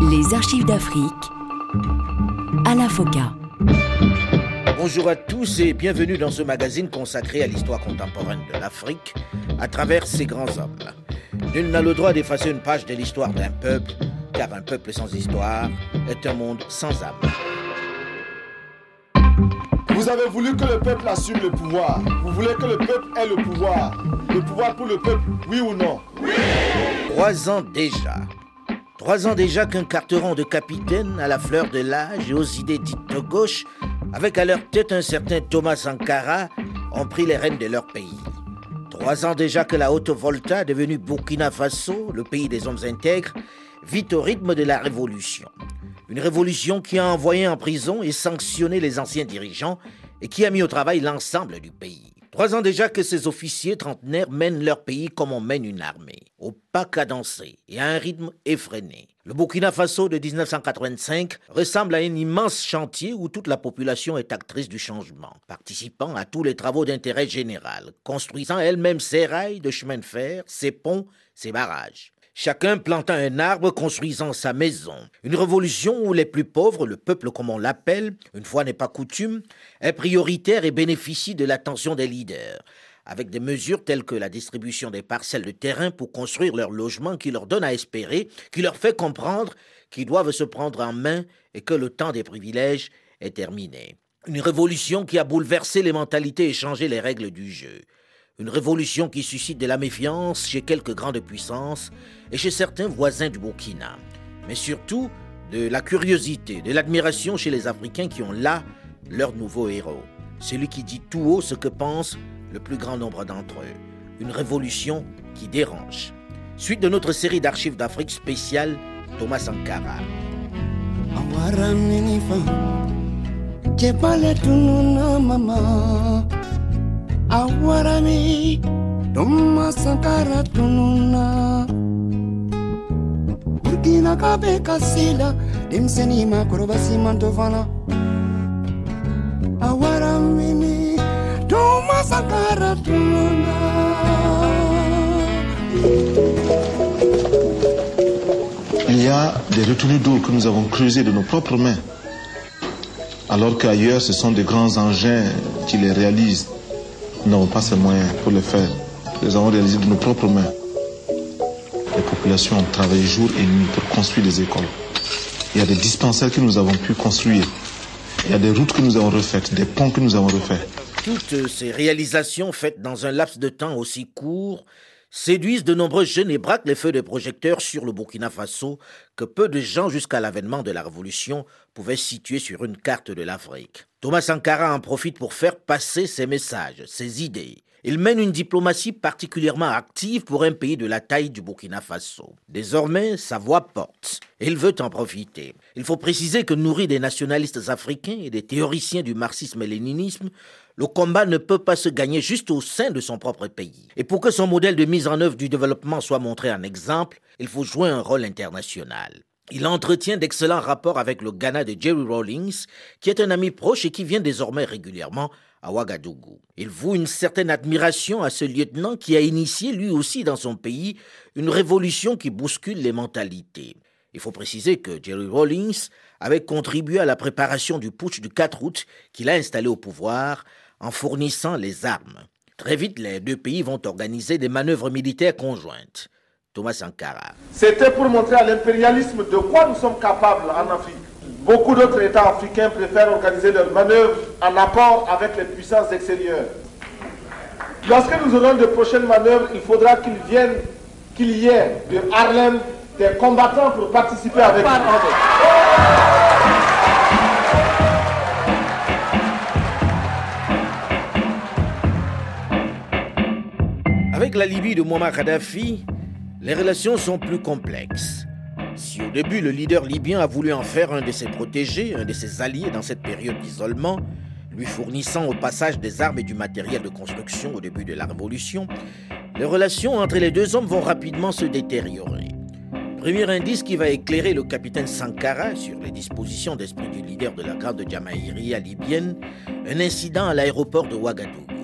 Les archives d'Afrique à la FOCA. Bonjour à tous et bienvenue dans ce magazine consacré à l'histoire contemporaine de l'Afrique à travers ses grands hommes. Nul n'a le droit d'effacer une page de l'histoire d'un peuple, car un peuple sans histoire est un monde sans âme. Vous avez voulu que le peuple assume le pouvoir. Vous voulez que le peuple ait le pouvoir. Le pouvoir pour le peuple, oui ou non? Oui Trois ans déjà. Trois ans déjà qu'un carteron de capitaine à la fleur de l'âge et aux idées dites de gauche, avec à leur tête un certain Thomas Sankara, ont pris les rênes de leur pays. Trois ans déjà que la Haute-Volta, devenue Burkina Faso, le pays des hommes intègres, vit au rythme de la révolution. Une révolution qui a envoyé en prison et sanctionné les anciens dirigeants et qui a mis au travail l'ensemble du pays. Trois déjà que ces officiers trentenaires mènent leur pays comme on mène une armée, au pas cadencé et à un rythme effréné. Le Burkina Faso de 1985 ressemble à un immense chantier où toute la population est actrice du changement, participant à tous les travaux d'intérêt général, construisant elle-même ses rails de chemin de fer, ses ponts, ses barrages chacun plantant un arbre, construisant sa maison. Une révolution où les plus pauvres, le peuple comme on l'appelle, une fois n'est pas coutume, est prioritaire et bénéficie de l'attention des leaders, avec des mesures telles que la distribution des parcelles de terrain pour construire leur logement qui leur donne à espérer, qui leur fait comprendre qu'ils doivent se prendre en main et que le temps des privilèges est terminé. Une révolution qui a bouleversé les mentalités et changé les règles du jeu. Une révolution qui suscite de la méfiance chez quelques grandes puissances et chez certains voisins du Burkina. Mais surtout, de la curiosité, de l'admiration chez les Africains qui ont là leur nouveau héros. Celui qui dit tout haut ce que pense le plus grand nombre d'entre eux. Une révolution qui dérange. Suite de notre série d'archives d'Afrique spéciale, Thomas Sankara. Burkina kaɓe kasila ɗimsenima koroba simanto fana awaramini ɗum sankara tununa. Il y a des retenues d'eau que nous avons creusées de nos propres mains, alors qu'ailleurs ce sont des grands engins qui les réalisent n'avons pas ces moyens pour le faire. Nous avons réalisé de nos propres mains. Les populations ont travaillé jour et nuit pour construire des écoles. Il y a des dispensaires que nous avons pu construire. Il y a des routes que nous avons refaites, des ponts que nous avons refaits. Toutes ces réalisations faites dans un laps de temps aussi court séduisent de nombreux jeunes et braquent les feux de projecteurs sur le Burkina Faso que peu de gens jusqu'à l'avènement de la Révolution pouvaient situer sur une carte de l'Afrique. Thomas Sankara en profite pour faire passer ses messages, ses idées. Il mène une diplomatie particulièrement active pour un pays de la taille du Burkina Faso. Désormais, sa voix porte. Il veut en profiter. Il faut préciser que nourri des nationalistes africains et des théoriciens du marxisme et léninisme, le combat ne peut pas se gagner juste au sein de son propre pays. Et pour que son modèle de mise en œuvre du développement soit montré en exemple, il faut jouer un rôle international. Il entretient d'excellents rapports avec le Ghana de Jerry Rawlings, qui est un ami proche et qui vient désormais régulièrement à Ouagadougou. Il voue une certaine admiration à ce lieutenant qui a initié lui aussi dans son pays une révolution qui bouscule les mentalités. Il faut préciser que Jerry Rawlings avait contribué à la préparation du putsch du 4 août qu'il a installé au pouvoir en fournissant les armes. Très vite, les deux pays vont organiser des manœuvres militaires conjointes. Thomas Sankara. C'était pour montrer à l'impérialisme de quoi nous sommes capables en Afrique. Beaucoup d'autres États africains préfèrent organiser leurs manœuvres en apport avec les puissances extérieures. Lorsque nous aurons de prochaines manœuvres, il faudra qu'il vienne, qu'il y ait de Harlem des combattants pour participer avec nous. Avec la Libye de Muammar Kadhafi, les relations sont plus complexes. Si au début le leader libyen a voulu en faire un de ses protégés, un de ses alliés dans cette période d'isolement, lui fournissant au passage des armes et du matériel de construction au début de la révolution, les relations entre les deux hommes vont rapidement se détériorer. Premier indice qui va éclairer le capitaine Sankara sur les dispositions d'esprit du leader de la garde Jamaïria libyenne, un incident à l'aéroport de Ouagadougou.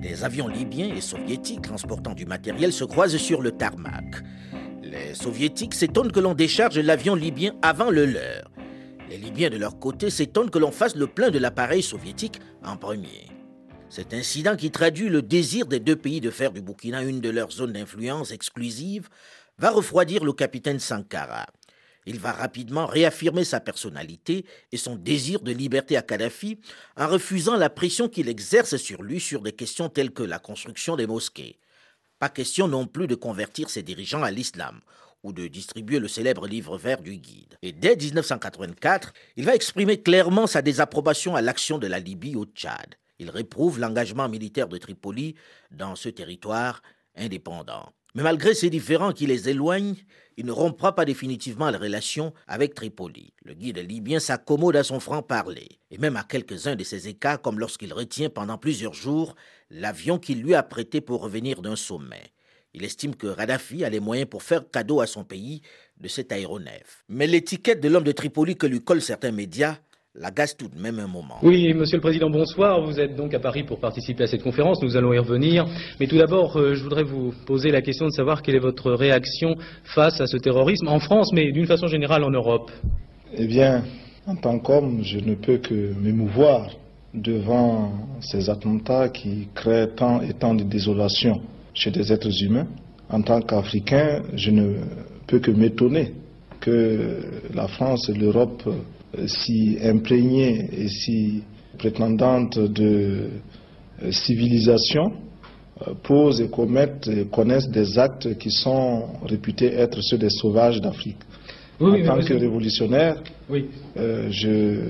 Des avions libyens et soviétiques transportant du matériel se croisent sur le tarmac. Les soviétiques s'étonnent que l'on décharge l'avion libyen avant le leur. Les Libyens de leur côté s'étonnent que l'on fasse le plein de l'appareil soviétique en premier. Cet incident qui traduit le désir des deux pays de faire du Burkina une de leurs zones d'influence exclusive va refroidir le capitaine Sankara. Il va rapidement réaffirmer sa personnalité et son désir de liberté à Kadhafi en refusant la pression qu'il exerce sur lui sur des questions telles que la construction des mosquées. Pas question non plus de convertir ses dirigeants à l'islam ou de distribuer le célèbre livre vert du guide. Et dès 1984, il va exprimer clairement sa désapprobation à l'action de la Libye au Tchad. Il réprouve l'engagement militaire de Tripoli dans ce territoire indépendant. Mais malgré ces différends qui les éloignent, il ne rompra pas définitivement les relations avec Tripoli. Le guide libyen s'accommode à son franc-parler, et même à quelques-uns de ses écarts, comme lorsqu'il retient pendant plusieurs jours l'avion qu'il lui a prêté pour revenir d'un sommet. Il estime que Radhafi a les moyens pour faire cadeau à son pays de cet aéronef. Mais l'étiquette de l'homme de Tripoli que lui collent certains médias l'agace tout de même un moment. Oui, Monsieur le Président, bonsoir. Vous êtes donc à Paris pour participer à cette conférence. Nous allons y revenir. Mais tout d'abord, euh, je voudrais vous poser la question de savoir quelle est votre réaction face à ce terrorisme en France, mais d'une façon générale en Europe. Eh bien, en tant qu'homme, je ne peux que m'émouvoir devant ces attentats qui créent tant et tant de désolation chez des êtres humains. En tant qu'Africain, je ne peux que m'étonner que la France et l'Europe si imprégnée et si prétendante de euh, civilisation euh, posent et commettent et connaissent des actes qui sont réputés être ceux des sauvages d'Afrique. en tant que révolutionnaire, je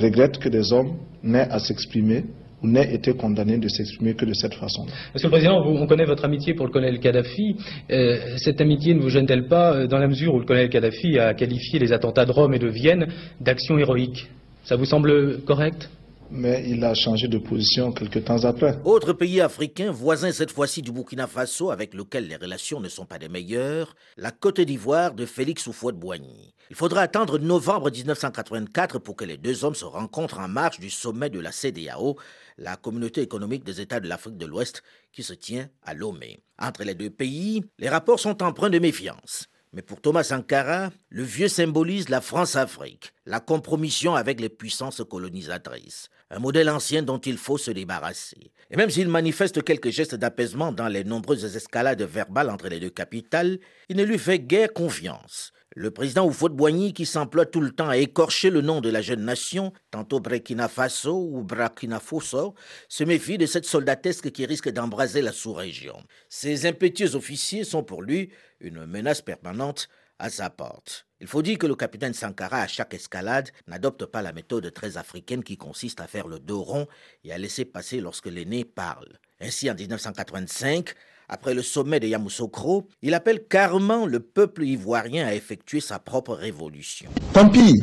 regrette que des hommes n'aient à s'exprimer ou n'aient été condamnés de s'exprimer que de cette façon. Monsieur le Président, on connaît votre amitié pour le colonel Kadhafi. Euh, cette amitié ne vous gêne-t-elle pas euh, dans la mesure où le colonel Kadhafi a qualifié les attentats de Rome et de Vienne d'actions héroïques Ça vous semble correct? Mais il a changé de position quelques temps après. Autre pays africain, voisin cette fois-ci du Burkina Faso, avec lequel les relations ne sont pas des meilleures, la Côte d'Ivoire de Félix Houphouët-Boigny. Il faudra attendre novembre 1984 pour que les deux hommes se rencontrent en marche du sommet de la CDAO, la Communauté économique des États de l'Afrique de l'Ouest, qui se tient à Lomé. Entre les deux pays, les rapports sont empreints de méfiance. Mais pour Thomas Sankara, le vieux symbolise la France-Afrique, la compromission avec les puissances colonisatrices, un modèle ancien dont il faut se débarrasser. Et même s'il manifeste quelques gestes d'apaisement dans les nombreuses escalades verbales entre les deux capitales, il ne lui fait guère confiance. Le président Oufouet-Boigny, qui s'emploie tout le temps à écorcher le nom de la jeune nation, tantôt Burkina Faso ou Burkina Faso, se méfie de cette soldatesque qui risque d'embraser la sous-région. Ces impétueux officiers sont pour lui une menace permanente à sa porte. Il faut dire que le capitaine Sankara, à chaque escalade, n'adopte pas la méthode très africaine qui consiste à faire le dos rond et à laisser passer lorsque l'aîné parle. Ainsi, en 1985, après le sommet de Yamoussoukro, il appelle carrément le peuple ivoirien à effectuer sa propre révolution. Tant pis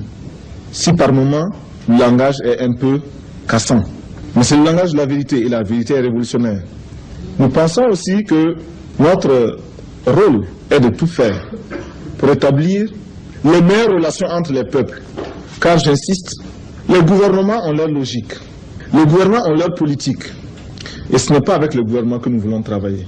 si par moment le langage est un peu cassant. Mais c'est le langage de la vérité et la vérité est révolutionnaire. Nous pensons aussi que notre rôle est de tout faire pour établir les meilleures relations entre les peuples. Car j'insiste, les gouvernements ont leur logique, les gouvernements ont leur politique. Et ce n'est pas avec le gouvernement que nous voulons travailler.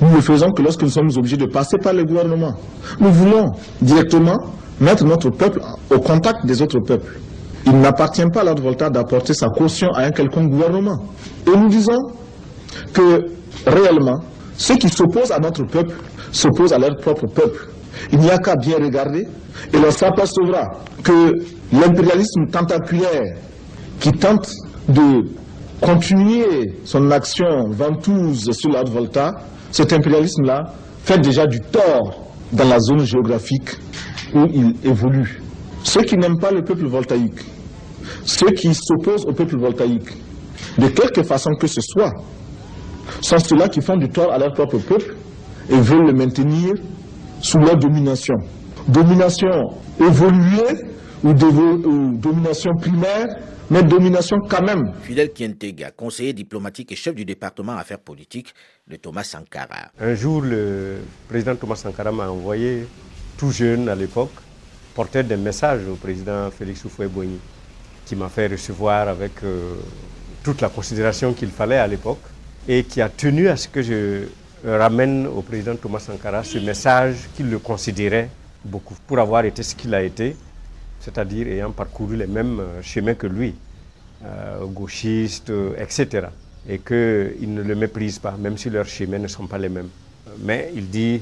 Nous ne faisons que lorsque nous sommes obligés de passer par le gouvernement. Nous voulons directement mettre notre peuple au contact des autres peuples. Il n'appartient pas à la Volta d'apporter sa caution à un quelconque gouvernement. Et nous disons que réellement, ceux qui s'opposent à notre peuple s'opposent à leur propre peuple. Il n'y a qu'à bien regarder et l'on s'apercevra que l'impérialisme tentaculaire qui tente de continuer son action ventouse sur la Volta cet impérialisme-là fait déjà du tort dans la zone géographique où il évolue. Ceux qui n'aiment pas le peuple voltaïque, ceux qui s'opposent au peuple voltaïque, de quelque façon que ce soit, sont ceux-là qui font du tort à leur propre peuple et veulent le maintenir sous leur domination. Domination évoluée ou, ou domination primaire mais domination quand même. Fidel Kientega, conseiller diplomatique et chef du département affaires politiques de Thomas Sankara. Un jour, le président Thomas Sankara m'a envoyé, tout jeune à l'époque, porter des messages au président Félix Houphouët-Boigny, qui m'a fait recevoir avec euh, toute la considération qu'il fallait à l'époque et qui a tenu à ce que je ramène au président Thomas Sankara ce message qu'il le considérait beaucoup pour avoir été ce qu'il a été, c'est-à-dire ayant parcouru les mêmes euh, chemins que lui, euh, gauchiste, euh, etc. Et qu'il ne le méprise pas, même si leurs chemins ne sont pas les mêmes. Mais il dit,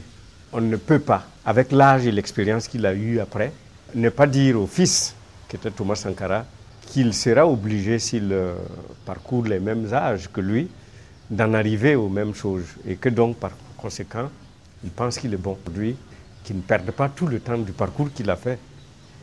on ne peut pas, avec l'âge et l'expérience qu'il a eu après, ne pas dire au fils, qui était Thomas Sankara, qu'il sera obligé, s'il parcourt les mêmes âges que lui, d'en arriver aux mêmes choses. Et que donc, par conséquent, il pense qu'il est bon pour lui, qu'il ne perde pas tout le temps du parcours qu'il a fait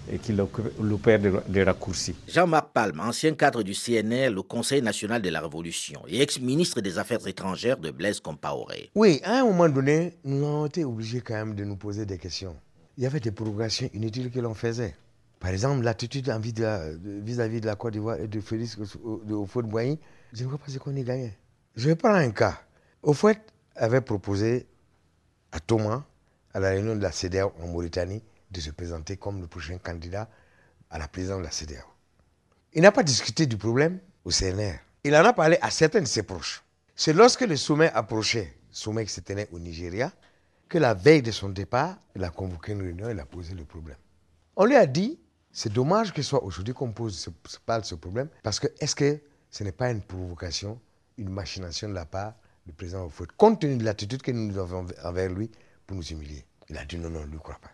et qu'il opère des raccourcis. Jean-Marc Palme, ancien cadre du CNR, le Conseil national de la Révolution, et ex-ministre des Affaires étrangères de Blaise Compaoré. Oui, à un moment donné, nous avons été obligés quand même de nous poser des questions. Il y avait des progressions inutiles que l'on faisait. Par exemple, l'attitude vis-à-vis de la Côte d'Ivoire et de Félix de boigny je ne vois pas ce qu'on y gagnait. Je prends un cas. Au avait proposé à Thomas, à la réunion de la CDAO en Mauritanie, de se présenter comme le prochain candidat à la présidence de la CDAO. Il n'a pas discuté du problème au CNR. Il en a parlé à certains de ses proches. C'est lorsque le sommet approchait, sommet qui se tenait au Nigeria, que la veille de son départ, il a convoqué une réunion et il a posé le problème. On lui a dit, c'est dommage que soit aujourd'hui qu'on pose, parle de ce problème, parce que est-ce que ce n'est pas une provocation une machination de la part du président Oufouet, compte tenu de l'attitude que nous avons envers lui pour nous humilier. Il a dit non, non, ne lui croit pas.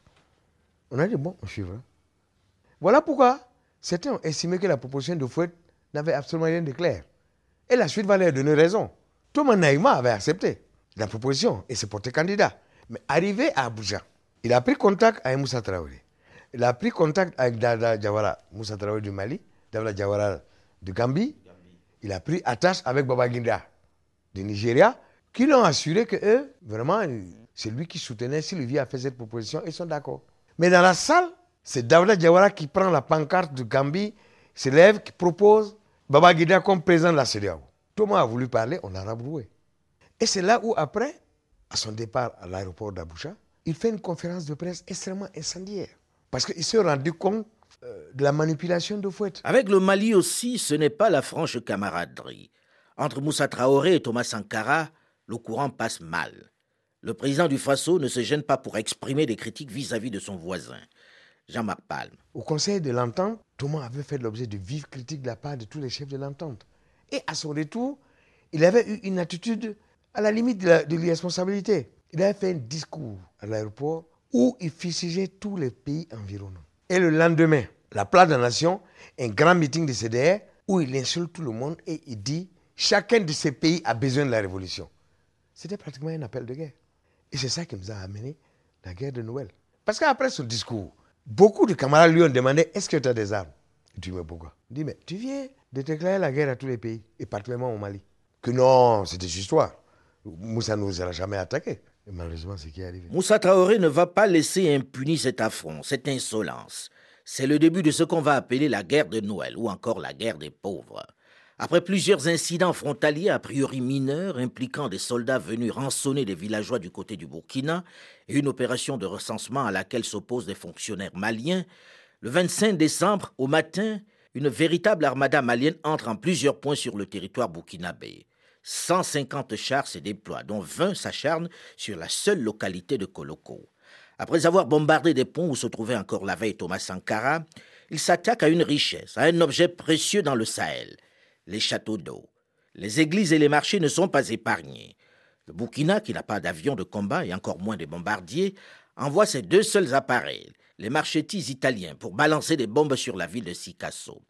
On a dit bon, on suivra. Voilà pourquoi certains ont estimé que la proposition de Fouet n'avait absolument rien de clair. Et la suite va leur donner raison. Thomas Naïma avait accepté la proposition et s'est porté candidat. Mais arrivé à Abuja, il a pris contact avec Moussa Traoré. Il a pris contact avec Dada Jawara, Moussa Traoré du Mali, Dada Jawara du Gambie, il a pris attache avec Baba Ginda du Nigeria, qui l'ont assuré que eux, vraiment, c'est lui qui soutenait, Sylvie a fait cette proposition, ils sont d'accord. Mais dans la salle, c'est Dawda Diawara qui prend la pancarte de Gambie, se lève, qui propose Baba Ginda comme président de la CDAO. Thomas a voulu parler, on a rabroué. Et c'est là où, après, à son départ à l'aéroport d'Abuja, il fait une conférence de presse extrêmement incendiaire. Parce qu'il s'est rendu compte de la manipulation de Fouette. Avec le Mali aussi, ce n'est pas la franche camaraderie. Entre Moussa Traoré et Thomas Sankara, le courant passe mal. Le président du Faso ne se gêne pas pour exprimer des critiques vis-à-vis de son voisin, Jean-Marc Palme. Au Conseil de l'Entente, Thomas avait fait l'objet de vives critiques de la part de tous les chefs de l'Entente. Et à son retour, il avait eu une attitude à la limite de l'irresponsabilité. Il avait fait un discours à l'aéroport où il fustigeait tous les pays environnants. Et le lendemain, la place de la nation, un grand meeting de CDR où il insulte tout le monde et il dit chacun de ces pays a besoin de la révolution. C'était pratiquement un appel de guerre. Et c'est ça qui nous a amené la guerre de Noël. Parce qu'après ce discours, beaucoup de camarades lui ont demandé est-ce que tu as des armes? Il dit mais pourquoi? Il dit mais tu viens de déclarer la guerre à tous les pays, et particulièrement au Mali. Que non, c'est des histoires. Moussa ne nous aura jamais attaqué. Et malheureusement, c'est qui est arrivé. Moussa Traoré ne va pas laisser impuni cet affront, cette insolence. C'est le début de ce qu'on va appeler la guerre de Noël ou encore la guerre des pauvres. Après plusieurs incidents frontaliers a priori mineurs impliquant des soldats venus rançonner des villageois du côté du Burkina et une opération de recensement à laquelle s'opposent des fonctionnaires maliens, le 25 décembre, au matin, une véritable armada malienne entre en plusieurs points sur le territoire burkinabé. 150 chars se déploient, dont 20 s'acharnent sur la seule localité de Koloko. Après avoir bombardé des ponts où se trouvait encore la veille Thomas Sankara, ils s'attaquent à une richesse, à un objet précieux dans le Sahel, les châteaux d'eau. Les églises et les marchés ne sont pas épargnés. Le Burkina, qui n'a pas d'avion de combat et encore moins de bombardiers, envoie ses deux seuls appareils, les marchettis italiens, pour balancer des bombes sur la ville de Sikasso.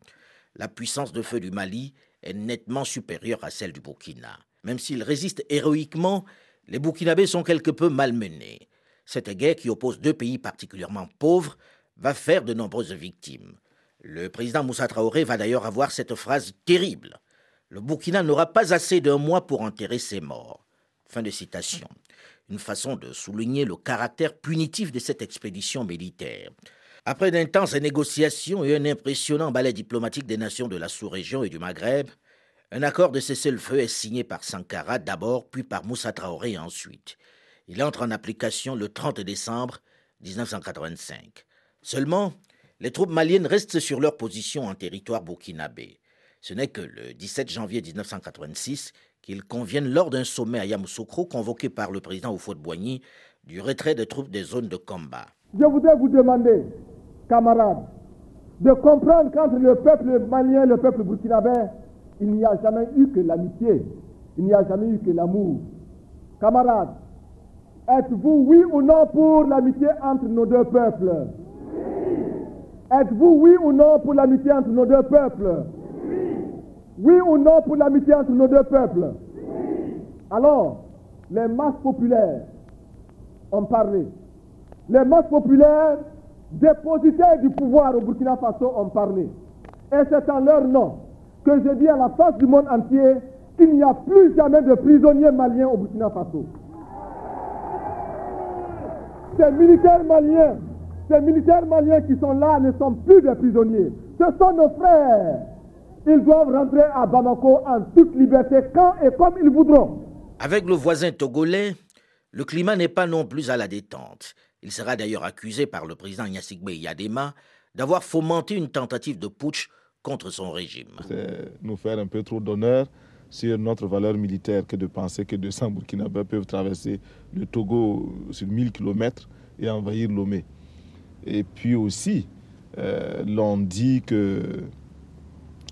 La puissance de feu du Mali est nettement supérieure à celle du Burkina. Même s'ils résistent héroïquement, les Burkinabés sont quelque peu malmenés. Cette guerre qui oppose deux pays particulièrement pauvres va faire de nombreuses victimes. Le président Moussa Traoré va d'ailleurs avoir cette phrase terrible. Le Burkina n'aura pas assez d'un mois pour enterrer ses morts. Fin de citation. Une façon de souligner le caractère punitif de cette expédition militaire. Après d'intenses négociations et un impressionnant balai diplomatique des nations de la sous-région et du Maghreb, un accord de cessez-le-feu est signé par Sankara d'abord, puis par Moussa Traoré ensuite. Il entre en application le 30 décembre 1985. Seulement, les troupes maliennes restent sur leur position en territoire burkinabé. Ce n'est que le 17 janvier 1986 qu'il convienne lors d'un sommet à Yamoussoukro convoqué par le président Oufouet-Boigny du retrait des troupes des zones de combat. Je voudrais vous demander, camarades, de comprendre qu'entre le peuple malien et le peuple burkinabé, il n'y a jamais eu que l'amitié, il n'y a jamais eu que l'amour. Camarades, êtes-vous oui ou non pour l'amitié entre nos deux peuples? Êtes-vous oui ou non pour l'amitié entre nos deux peuples? Oui ou non pour l'amitié entre nos deux peuples? Alors, les masses populaires ont parlé. Les masses populaires dépositaires du pouvoir au Burkina Faso ont parlé. Et c'est en leur nom que je dis à la face du monde entier qu'il n'y a plus jamais de prisonniers maliens au Burkina Faso. Ces militaires maliens, ces militaires maliens qui sont là ne sont plus des prisonniers. Ce sont nos frères. Ils doivent rentrer à Bamako en toute liberté quand et comme ils voudront. Avec le voisin togolais, le climat n'est pas non plus à la détente. Il sera d'ailleurs accusé par le président Yassigbe Yadema d'avoir fomenté une tentative de putsch contre son régime. C'est nous faire un peu trop d'honneur sur notre valeur militaire que de penser que 200 Burkinabés peuvent traverser le Togo sur 1000 km et envahir Lomé. Et puis aussi, euh, l'on dit que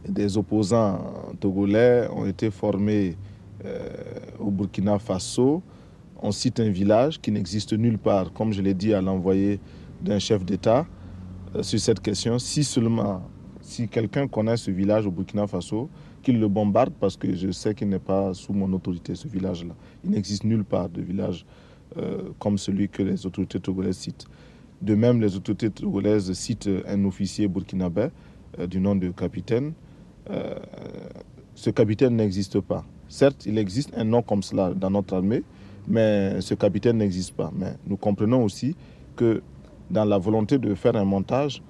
des opposants togolais ont été formés euh, au Burkina Faso. On cite un village qui n'existe nulle part, comme je l'ai dit à l'envoyé d'un chef d'État euh, sur cette question. Si seulement, si quelqu'un connaît ce village au Burkina Faso, qu'il le bombarde parce que je sais qu'il n'est pas sous mon autorité, ce village-là. Il n'existe nulle part de village euh, comme celui que les autorités togolaises citent. De même, les autorités togolaises citent un officier burkinabé euh, du nom de capitaine. Euh, ce capitaine n'existe pas. Certes, il existe un nom comme cela dans notre armée, mais ce capitaine n'existe pas. Mais nous comprenons aussi que dans la volonté de faire un montage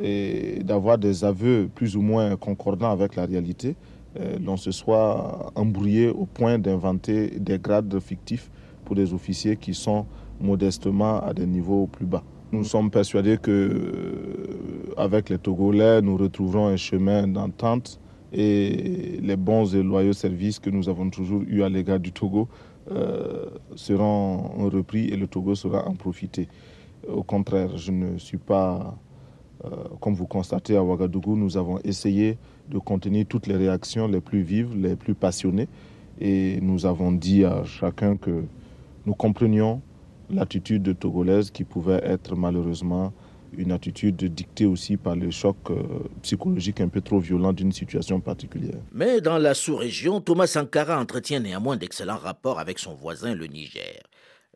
et d'avoir des aveux plus ou moins concordants avec la réalité, euh, l'on se soit embrouillé au point d'inventer des grades fictifs pour des officiers qui sont modestement à des niveaux plus bas. Nous sommes persuadés que euh, avec les Togolais, nous retrouverons un chemin d'entente et les bons et loyaux services que nous avons toujours eus à l'égard du Togo seront repris et le Togo sera en profité. Au contraire, je ne suis pas, comme vous constatez à Ouagadougou, nous avons essayé de contenir toutes les réactions les plus vives, les plus passionnées. Et nous avons dit à chacun que nous comprenions l'attitude togolaise qui pouvait être malheureusement une attitude dictée aussi par le choc euh, psychologique un peu trop violent d'une situation particulière. Mais dans la sous-région, Thomas Sankara entretient néanmoins d'excellents rapports avec son voisin, le Niger.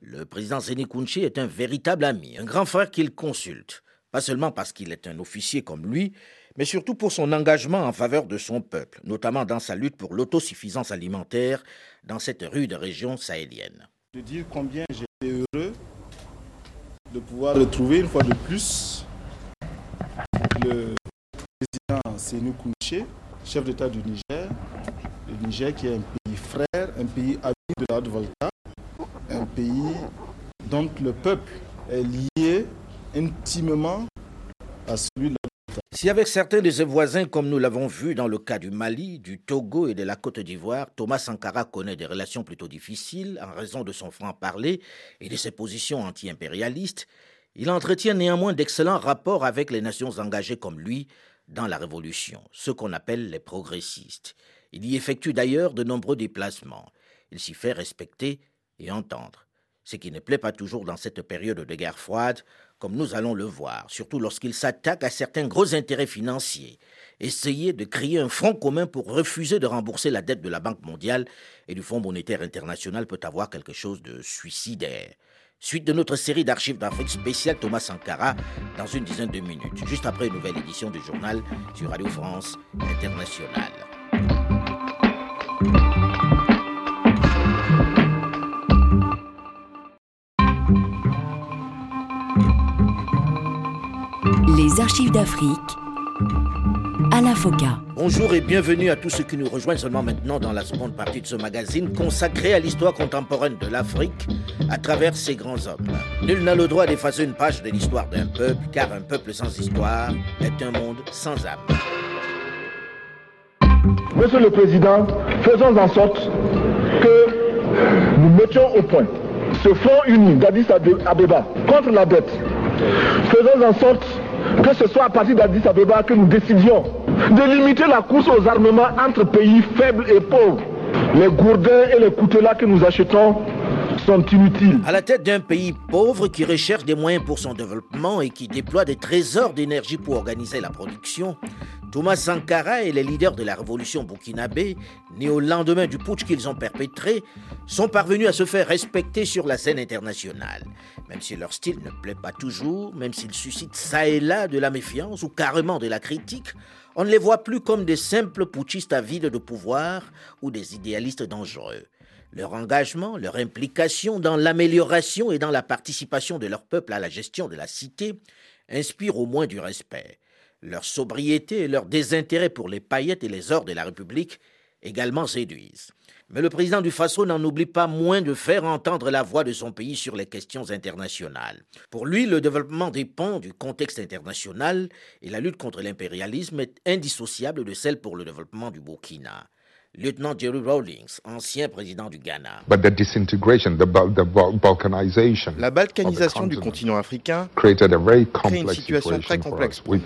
Le président Séné Kounché est un véritable ami, un grand frère qu'il consulte, pas seulement parce qu'il est un officier comme lui, mais surtout pour son engagement en faveur de son peuple, notamment dans sa lutte pour l'autosuffisance alimentaire dans cette rude région sahélienne. De dire combien j'étais heureux de pouvoir retrouver une fois de plus. Le président Sénou Kounché, chef d'État du Niger, le Niger qui est un pays frère, un pays ami de la Haute-Volta, un pays dont le peuple est lié intimement à celui de la si avec certains de ses voisins, comme nous l'avons vu dans le cas du Mali, du Togo et de la Côte d'Ivoire, Thomas Sankara connaît des relations plutôt difficiles en raison de son franc-parler et de ses positions anti-impérialistes, il entretient néanmoins d'excellents rapports avec les nations engagées comme lui dans la Révolution, ce qu'on appelle les progressistes. Il y effectue d'ailleurs de nombreux déplacements. Il s'y fait respecter et entendre, ce qui ne plaît pas toujours dans cette période de guerre froide comme nous allons le voir, surtout lorsqu'il s'attaque à certains gros intérêts financiers. Essayer de créer un front commun pour refuser de rembourser la dette de la Banque mondiale et du Fonds monétaire international peut avoir quelque chose de suicidaire. Suite de notre série d'archives d'Afrique spéciale Thomas Sankara dans une dizaine de minutes, juste après une nouvelle édition du journal sur Radio France Internationale. Les archives d'Afrique à la FOCA. Bonjour et bienvenue à tous ceux qui nous rejoignent seulement maintenant dans la seconde partie de ce magazine consacré à l'histoire contemporaine de l'Afrique à travers ses grands hommes. Nul n'a le droit d'effacer une page de l'histoire d'un peuple, car un peuple sans histoire est un monde sans âme. Monsieur le Président, faisons en sorte nous mettions au point ce front uni d'Addis Abeba contre la dette. Faisons en sorte que ce soit à partir d'Addis Abeba que nous décidions de limiter la course aux armements entre pays faibles et pauvres. Les gourdins et les coutelas que nous achetons sont inutiles. À la tête d'un pays pauvre qui recherche des moyens pour son développement et qui déploie des trésors d'énergie pour organiser la production, Thomas Sankara et les leaders de la révolution burkinabé, nés au lendemain du putsch qu'ils ont perpétré, sont parvenus à se faire respecter sur la scène internationale. Même si leur style ne plaît pas toujours, même s'ils suscitent ça et là de la méfiance ou carrément de la critique, on ne les voit plus comme des simples putschistes avides de pouvoir ou des idéalistes dangereux. Leur engagement, leur implication dans l'amélioration et dans la participation de leur peuple à la gestion de la cité inspirent au moins du respect. Leur sobriété et leur désintérêt pour les paillettes et les ors de la République également séduisent. Mais le président du Faso n'en oublie pas moins de faire entendre la voix de son pays sur les questions internationales. Pour lui, le développement dépend du contexte international et la lutte contre l'impérialisme est indissociable de celle pour le développement du Burkina lieutenant Jerry Rawlings, ancien président du Ghana. La balkanisation du continent africain crée une situation très complexe. Nous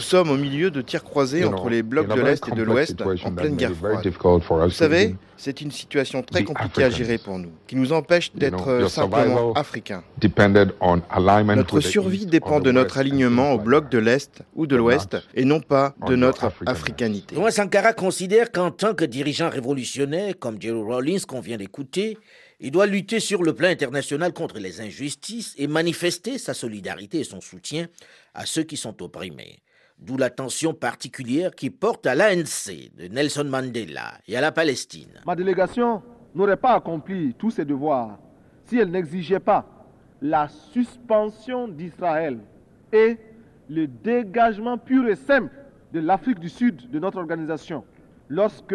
sommes au milieu de tirs croisés entre les blocs de l'Est et de l'Ouest en pleine guerre froide. Vous savez, c'est une situation très compliquée à gérer pour nous, qui nous empêche d'être simplement africains. Notre survie dépend de notre alignement au bloc de l'Est ou de l'Ouest et non pas de notre africanité. Thomas Sankara considère qu'en tant que dirigeant révolutionnaire, comme Jerry Rawlings qu'on vient d'écouter, il doit lutter sur le plan international contre les injustices et manifester sa solidarité et son soutien à ceux qui sont opprimés. D'où l'attention particulière qui porte à l'ANC de Nelson Mandela et à la Palestine. Ma délégation n'aurait pas accompli tous ses devoirs si elle n'exigeait pas la suspension d'Israël et le dégagement pur et simple de l'Afrique du Sud de notre organisation, lorsque,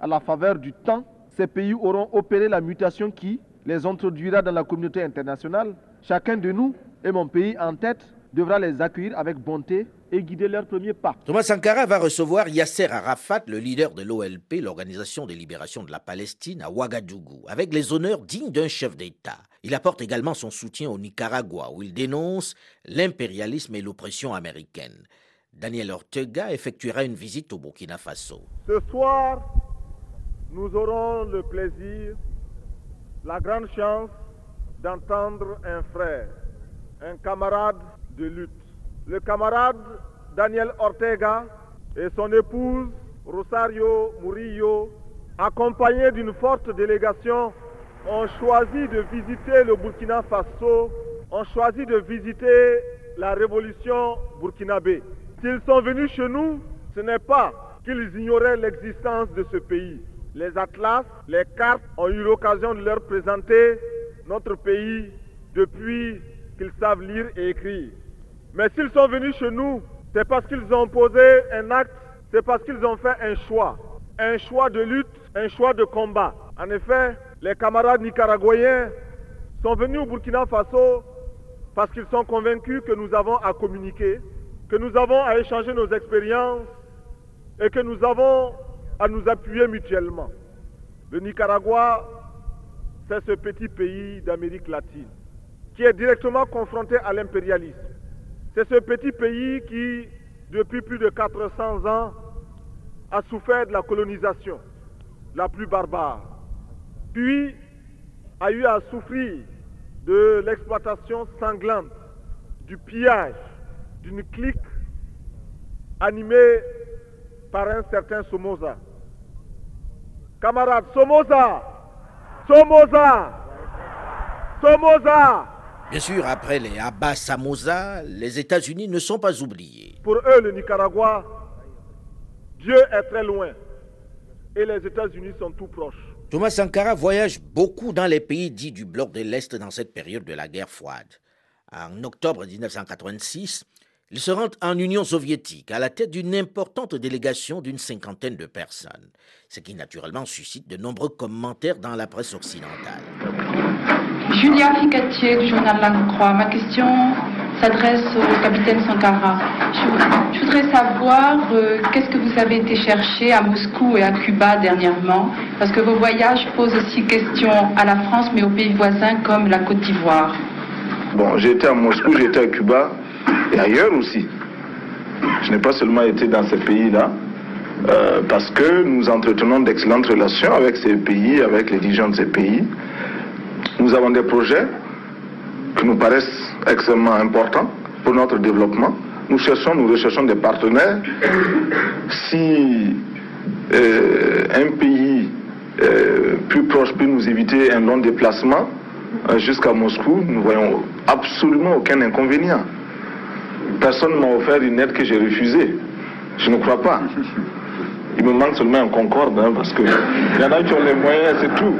à la faveur du temps, ces pays auront opéré la mutation qui les introduira dans la communauté internationale, chacun de nous, et mon pays en tête, devra les accueillir avec bonté et guider leur premier pas. Thomas Sankara va recevoir Yasser Arafat, le leader de l'OLP, l'Organisation de libération de la Palestine, à Ouagadougou, avec les honneurs dignes d'un chef d'État. Il apporte également son soutien au Nicaragua, où il dénonce l'impérialisme et l'oppression américaine. Daniel Ortega effectuera une visite au Burkina Faso. Ce soir, nous aurons le plaisir, la grande chance d'entendre un frère, un camarade de lutte. Le camarade Daniel Ortega et son épouse Rosario Murillo, accompagnés d'une forte délégation, ont choisi de visiter le Burkina Faso, ont choisi de visiter la révolution burkinabé. S'ils sont venus chez nous, ce n'est pas qu'ils ignoraient l'existence de ce pays. Les atlas, les cartes ont eu l'occasion de leur présenter notre pays depuis qu'ils savent lire et écrire. Mais s'ils sont venus chez nous, c'est parce qu'ils ont posé un acte, c'est parce qu'ils ont fait un choix. Un choix de lutte, un choix de combat. En effet, les camarades nicaraguayens sont venus au Burkina Faso parce qu'ils sont convaincus que nous avons à communiquer, que nous avons à échanger nos expériences et que nous avons à nous appuyer mutuellement. Le Nicaragua, c'est ce petit pays d'Amérique latine qui est directement confronté à l'impérialisme. C'est ce petit pays qui, depuis plus de 400 ans, a souffert de la colonisation la plus barbare, puis a eu à souffrir de l'exploitation sanglante, du pillage d'une clique animée par un certain Somoza. Camarades, Somoza Somoza Somoza Bien sûr, après les Abbas Samoza, les États-Unis ne sont pas oubliés. Pour eux, le Nicaragua, Dieu est très loin et les États-Unis sont tout proches. Thomas Sankara voyage beaucoup dans les pays dits du bloc de l'Est dans cette période de la guerre froide. En octobre 1986, il se rend en Union soviétique à la tête d'une importante délégation d'une cinquantaine de personnes, ce qui naturellement suscite de nombreux commentaires dans la presse occidentale. Julia Ficatier du journal Langue Croix. Ma question s'adresse au capitaine Sankara. Je, voudrais savoir euh, qu'est-ce que vous avez été chercher à Moscou et à Cuba dernièrement, parce que vos voyages posent aussi question à la France, mais aux pays voisins comme la Côte d'Ivoire. Bon, j'ai été à Moscou, j'ai été à Cuba et ailleurs aussi. Je n'ai pas seulement été dans ces pays-là, euh, parce que nous entretenons d'excellentes relations avec ces pays, avec les dirigeants de ces pays. Nous avons des projets qui nous paraissent extrêmement importants pour notre développement. Nous cherchons, nous recherchons des partenaires. Si euh, un pays euh, plus proche peut nous éviter un long déplacement jusqu'à Moscou, nous voyons absolument aucun inconvénient. Personne ne m'a offert une aide que j'ai refusée. Je ne crois pas. Il me manque seulement un Concorde, hein, parce qu'il y en a qui ont les moyens, c'est tout.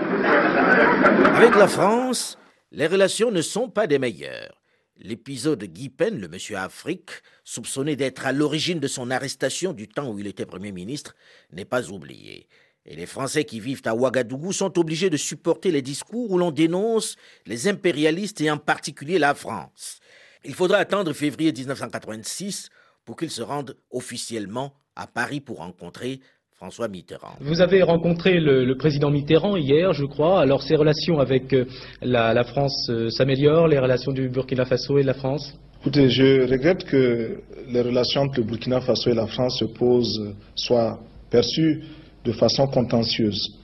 Avec la France, les relations ne sont pas des meilleures. L'épisode Guy Pen, le monsieur Afrique, soupçonné d'être à l'origine de son arrestation du temps où il était Premier ministre, n'est pas oublié. Et les Français qui vivent à Ouagadougou sont obligés de supporter les discours où l'on dénonce les impérialistes et en particulier la France. Il faudra attendre février 1986 pour qu'ils se rendent officiellement à Paris pour rencontrer François Mitterrand. Vous avez rencontré le, président Mitterrand hier, je crois. Alors ses relations avec euh, la, France euh, s'améliorent, les relations du Burkina Faso et de la France? Écoutez, je regrette que les relations entre le Burkina Faso et la France se posent, soient perçues de façon contentieuse.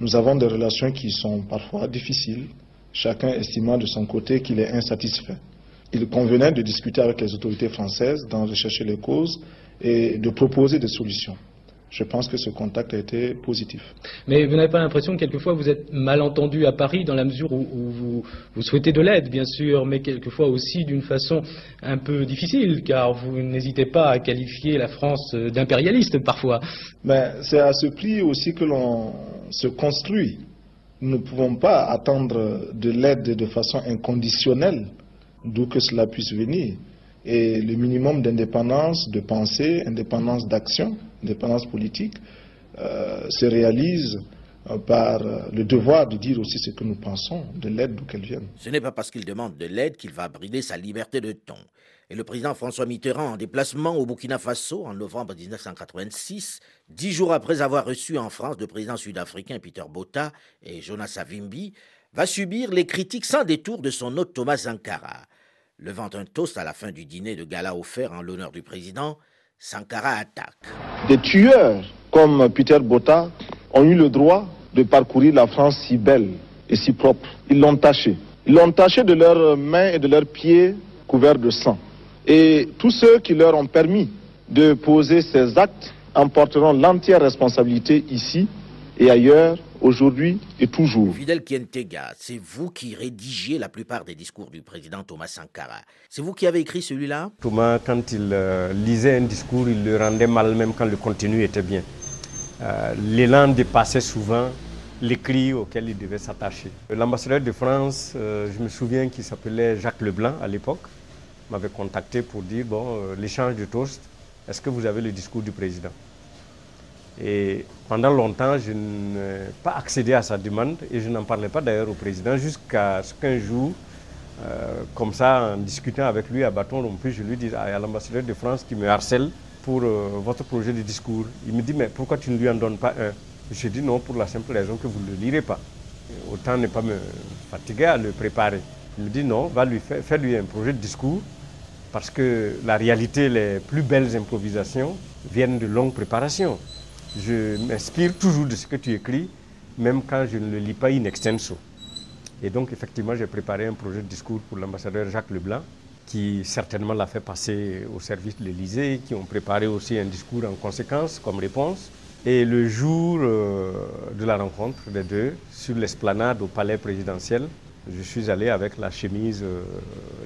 Nous avons des relations qui sont parfois difficiles, chacun estimant de son côté qu'il est insatisfait il convenait de discuter avec les autorités françaises, d'en rechercher les causes et de proposer des solutions. Je pense que ce contact a été positif. Mais vous n'avez pas l'impression que quelquefois vous êtes mal entendu à Paris dans la mesure où, vous, souhaitez de l'aide, bien sûr, mais quelquefois aussi d'une façon un peu difficile, car vous n'hésitez pas à qualifier la France d'impérialiste parfois. Mais c'est à ce prix aussi que l'on se construit. Nous ne pouvons pas attendre de l'aide de façon inconditionnelle d'où que cela puisse venir. Et le minimum d'indépendance de pensée, indépendance d'action, indépendance politique, euh, se réalise euh, par euh, le devoir de dire aussi ce que nous pensons de l'aide d'où qu'elle vienne. Ce n'est pas parce qu'il demande de l'aide qu'il va brider sa liberté de ton. Et le président François Mitterrand, en déplacement au Burkina Faso en novembre 1986, dix jours après avoir reçu en France le président sud-africain Peter Botha et Jonas Savimbi, va subir les critiques sans détour de son hôte Thomas Sankara. Levant un toast à la fin du dîner de gala offert en l'honneur du président, Sankara attaque. Des tueurs comme Peter Botta ont eu le droit de parcourir la France si belle et si propre. Ils l'ont taché. Ils l'ont taché de leurs mains et de leurs pieds couverts de sang. Et tous ceux qui leur ont permis de poser ces actes en porteront l'entière responsabilité ici et ailleurs aujourd'hui et toujours. Fidel Kientega, c'est vous qui rédigez la plupart des discours du président Thomas Sankara. C'est vous qui avez écrit celui-là? Thomas, quand il euh, lisait un discours, il le rendait mal même quand le contenu était bien. Euh, l'élan dépassait souvent l'écrit auquel il devait s'attacher. L'ambassadeur de France, euh, je me souviens qu'il s'appelait Jacques Leblanc à l'époque, m'avait contacté pour dire, bon, l'échange de toast, est-ce que vous avez le discours du président? Et pendant longtemps, je n'ai pas accédé à sa demande et je n'en parlais pas d'ailleurs au président jusqu'à ce qu'un jour, euh, comme ça, en discutant avec lui à bâton rompu, je lui dis ah, il y a l'ambassadeur de France qui me harcèle pour euh, votre projet de discours. Il me dit mais pourquoi tu ne lui en donnes pas un? Je dis non pour la simple raison que vous ne le lirez pas. Autant ne pas me fatiguer à le préparer. Il me dit non, va lui faire, faire lui un projet de discours parce que la réalité, les plus belles improvisations viennent de longues préparations je m'inspire toujours de ce que tu écris, même quand je ne le lis pas in extenso. Et donc, effectivement, j'ai préparé un projet de discours pour l'ambassadeur Jacques Leblanc, qui certainement l'a fait passer au service de l'Élysée, qui ont préparé aussi un discours en conséquence comme réponse. Et le jour euh, de la rencontre des deux, sur l'esplanade au palais présidentiel, je suis allé avec la chemise euh,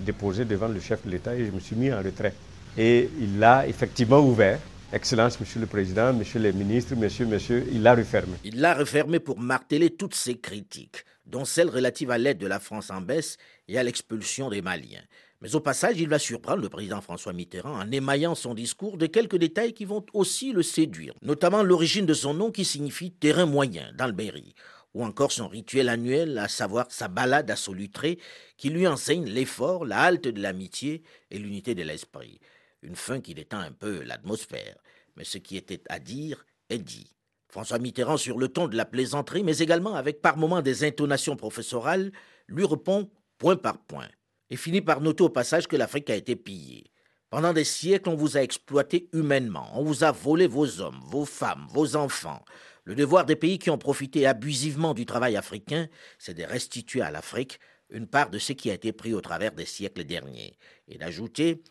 déposée devant le chef de l'État et je me suis mis en retrait. Et il l'a effectivement ouvert Excellence, Monsieur le Président, Monsieur les ministres, Monsieur, Monsieur, il l'a refermé. Il l'a refermé pour marteler toutes ses critiques, dont celles relatives à l'aide de la France en baisse et à l'expulsion des Maliens. Mais au passage, il va surprendre le président François Mitterrand en émaillant son discours de quelques détails qui vont aussi le séduire, notamment l'origine de son nom qui signifie terrain moyen dans le Berry, ou encore son rituel annuel, à savoir sa balade à Solutré, qui lui enseigne l'effort, la halte de l'amitié et l'unité de l'esprit. Une fin qui détend un peu l'atmosphère, mais ce qui était à dire est dit. François Mitterrand, sur le ton de la plaisanterie, mais également avec par moments des intonations professorales, lui répond point par point, et finit par noter au passage que l'Afrique a été pillée. Pendant des siècles, on vous a exploité humainement, on vous a volé vos hommes, vos femmes, vos enfants. Le devoir des pays qui ont profité abusivement du travail africain, c'est de restituer à l'Afrique une part de ce qui a été pris au travers des siècles derniers. Et d'ajouter,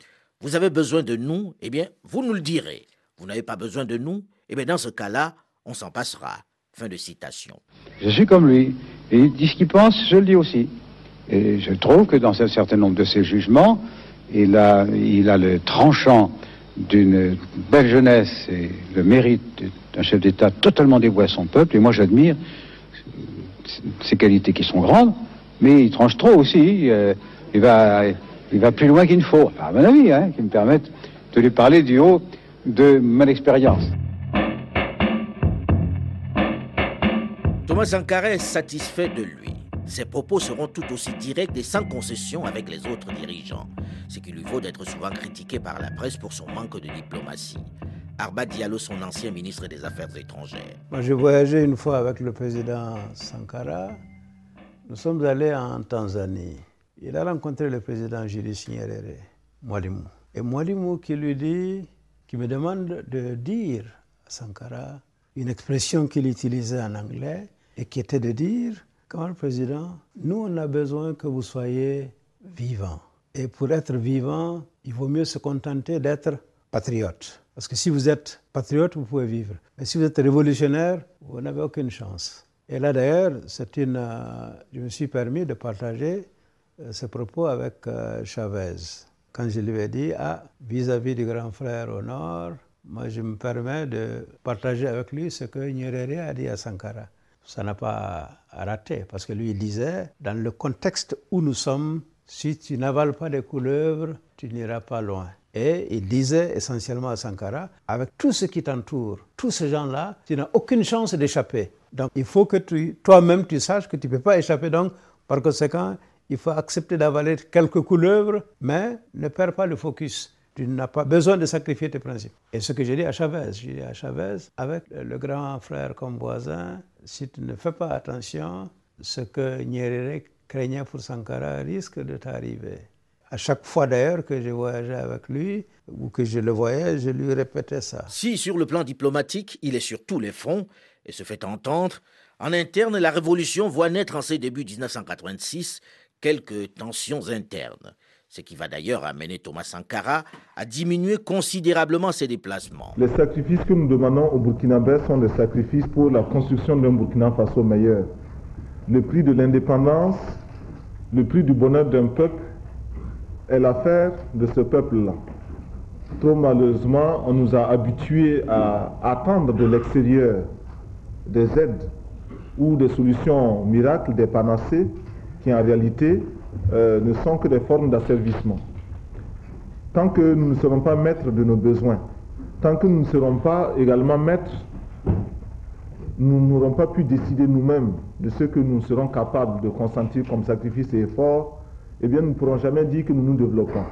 vous avez besoin de nous, eh bien, vous nous le direz. Vous n'avez pas besoin de nous, eh bien, dans ce cas-là, on s'en passera. Fin de citation. Je suis comme lui. Et il dit ce qu'il pense, je le dis aussi. Et je trouve que dans un certain nombre de ses jugements, il a, le tranchant d'une belle jeunesse et le mérite d'un chef d'État totalement dévoué à son peuple. Et moi, j'admire ses qualités qui sont grandes, mais il tranche trop aussi. Euh, il, va, il va plus loin qu'il ne faut, à mon avis, hein, qui me permettent de lui parler du haut de mon expérience. Thomas Sankara est satisfait de lui. Ses propos seront tout aussi directs et sans concession avec les autres dirigeants, ce qui lui vaut d'être souvent critiqué par la presse pour son manque de diplomatie. Arba Diallo, son ancien ministre des Affaires étrangères. Moi, j'ai voyagé une fois avec le président Sankara. Nous sommes allés en Tanzanie. Il a rencontré le président Julius Nyerere, Mwalimu. Et Mwalimu qui lui dit, qui me demande de dire à Sankara une expression qu'il utilisait en anglais et qui était de dire le Président, nous, on a besoin que vous soyez vivant. Et pour être vivant, il vaut mieux se contenter d'être patriote. Parce que si vous êtes patriote, vous pouvez vivre. Mais si vous êtes révolutionnaire, vous n'avez aucune chance. Et là, d'ailleurs, c'est une, euh, je me suis permis de partager ce propos avec euh, Chavez. Quand je lui ai dit, ah, vis-à-vis du grand frère au nord, moi, je me permets de partager avec lui ce que Nyerere a dit à Sankara ça n'a pas raté, parce que lui il disait, dans le contexte où nous sommes, si tu n'avales pas des couleuvres, tu n'iras pas loin. Et il disait essentiellement à Sankara, avec tout ce qui t'entoure, tous ces gens-là, tu n'as aucune chance d'échapper. Donc il faut que toi-même tu saches que tu ne peux pas échapper. Donc par conséquent, il faut accepter d'avaler quelques couleuvres, mais ne perds pas le focus. Tu n'as pas besoin de sacrifier tes principes. Et ce que j'ai dit à Chavez, j'ai dit à Chavez, avec le grand frère comme voisin, si tu ne fais pas attention, ce que Nyerere craignait pour Sankara risque de t'arriver. À chaque fois d'ailleurs que je voyageais avec lui ou que je le voyais, je lui répétais ça. Si sur le plan diplomatique, il est sur tous les fronts et se fait entendre, en interne, la révolution voit naître en ses débuts 1986 quelques tensions internes ce qui va d'ailleurs amener Thomas Sankara à diminuer considérablement ses déplacements. Les sacrifices que nous demandons au Burkinabé sont des sacrifices pour la construction d'un Burkina Faso meilleur. Le prix de l'indépendance, le prix du bonheur d'un peuple est l'affaire de ce peuple-là. Trop malheureusement, on nous a habitués à attendre de l'extérieur des aides ou des solutions miracles, des panacées, qui en réalité euh, ne sont que des formes d'asservissement. Tant que nous ne serons pas maîtres de nos besoins, tant que nous ne serons pas également maîtres, nous n'aurons pas pu décider nous-mêmes de ce que nous serons capables de consentir comme sacrifice et effort, eh bien nous ne pourrons jamais dire que nous nous développons.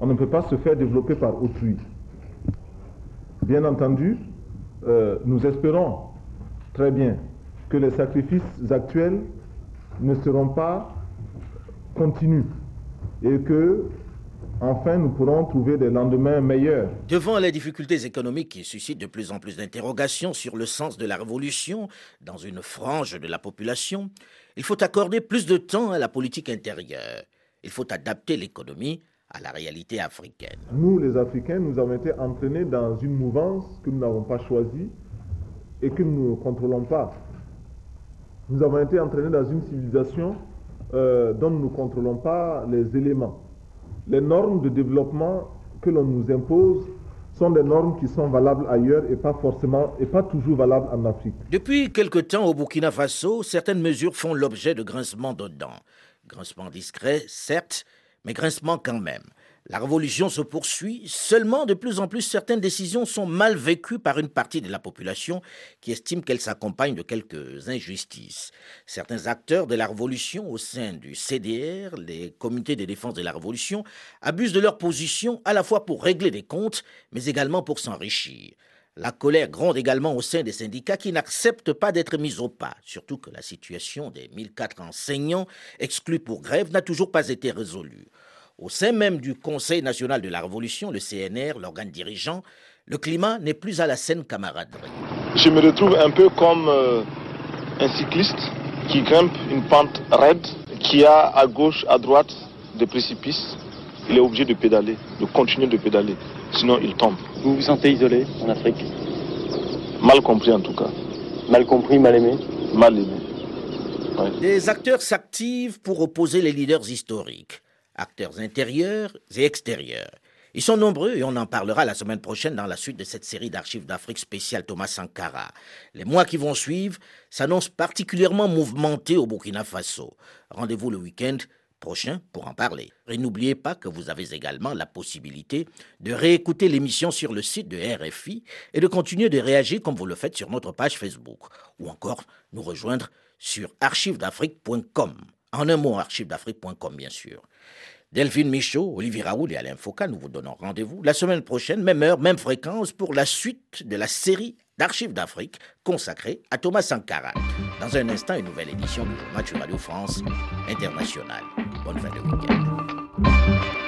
On ne peut pas se faire développer par autrui. Bien entendu, euh, nous espérons très bien que les sacrifices actuels ne seront pas continue et que enfin nous pourrons trouver des lendemains meilleurs. Devant les difficultés économiques qui suscitent de plus en plus d'interrogations sur le sens de la révolution dans une frange de la population, il faut accorder plus de temps à la politique intérieure. Il faut adapter l'économie à la réalité africaine. Nous, les Africains, nous avons été entraînés dans une mouvance que nous n'avons pas choisie et que nous ne contrôlons pas. Nous avons été entraînés dans une civilisation euh, dont nous ne contrôlons pas les éléments. Les normes de développement que l'on nous impose sont des normes qui sont valables ailleurs et pas forcément et pas toujours valables en Afrique. Depuis quelque temps au Burkina Faso, certaines mesures font l'objet de grincements de dents. Grincements discrets, certes, mais grincements quand même. La révolution se poursuit, seulement de plus en plus certaines décisions sont mal vécues par une partie de la population qui estime qu'elles s'accompagnent de quelques injustices. Certains acteurs de la révolution au sein du CDR, les comités de défense de la révolution, abusent de leur position à la fois pour régler des comptes, mais également pour s'enrichir. La colère gronde également au sein des syndicats qui n'acceptent pas d'être mis au pas, surtout que la situation des 1004 enseignants exclus pour grève n'a toujours pas été résolue. Au sein même du Conseil national de la Révolution, le CNR, l'organe dirigeant, le climat n'est plus à la saine camaraderie. Je me retrouve un peu comme euh, un cycliste qui grimpe une pente raide, qui a à gauche, à droite des précipices. Il est obligé de pédaler, de continuer de pédaler, sinon il tombe. Vous vous sentez isolé en Afrique? Mal compris en tout cas. Mal compris, mal aimé? Mal aimé. Des acteurs s'activent pour opposer les leaders historiques acteurs intérieurs et extérieurs. Ils sont nombreux et on en parlera la semaine prochaine dans la suite de cette série d'archives d'Afrique spéciale Thomas Sankara. Les mois qui vont suivre s'annoncent particulièrement mouvementés au Burkina Faso. Rendez-vous le week-end prochain pour en parler. Et n'oubliez pas que vous avez également la possibilité de réécouter l'émission sur le site de RFI et de continuer de réagir comme vous le faites sur notre page Facebook ou encore nous rejoindre sur archivesdafrique.com. En un mot, archivesdafrique.com bien sûr. Delphine Michaud, Olivier Raoul et Alain Foucault, nous vous donnons rendez-vous la semaine prochaine, même heure, même fréquence, pour la suite de la série d'archives d'Afrique consacrée à Thomas Sankara. Dans un instant, une nouvelle édition du Match Radio France International. Bonne fin de week-end.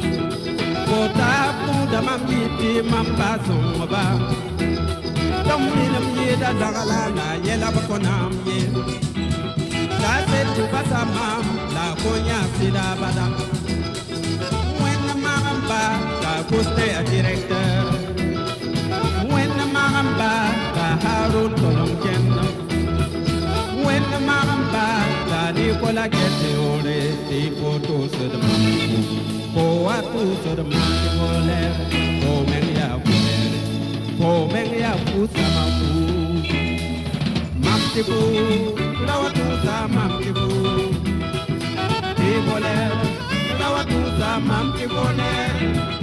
ta punda mambiti mamba zumba. Tomni ye da na ye la ye Ta se tu mam la konya Mwen mamba a directeur. la kete ole ti foto se de mangu ko atu se de mangu ole ko men ya ole ko men ya fu sa ma fu mamti fu la watu sa mamti fu ti ole la watu sa mamti ole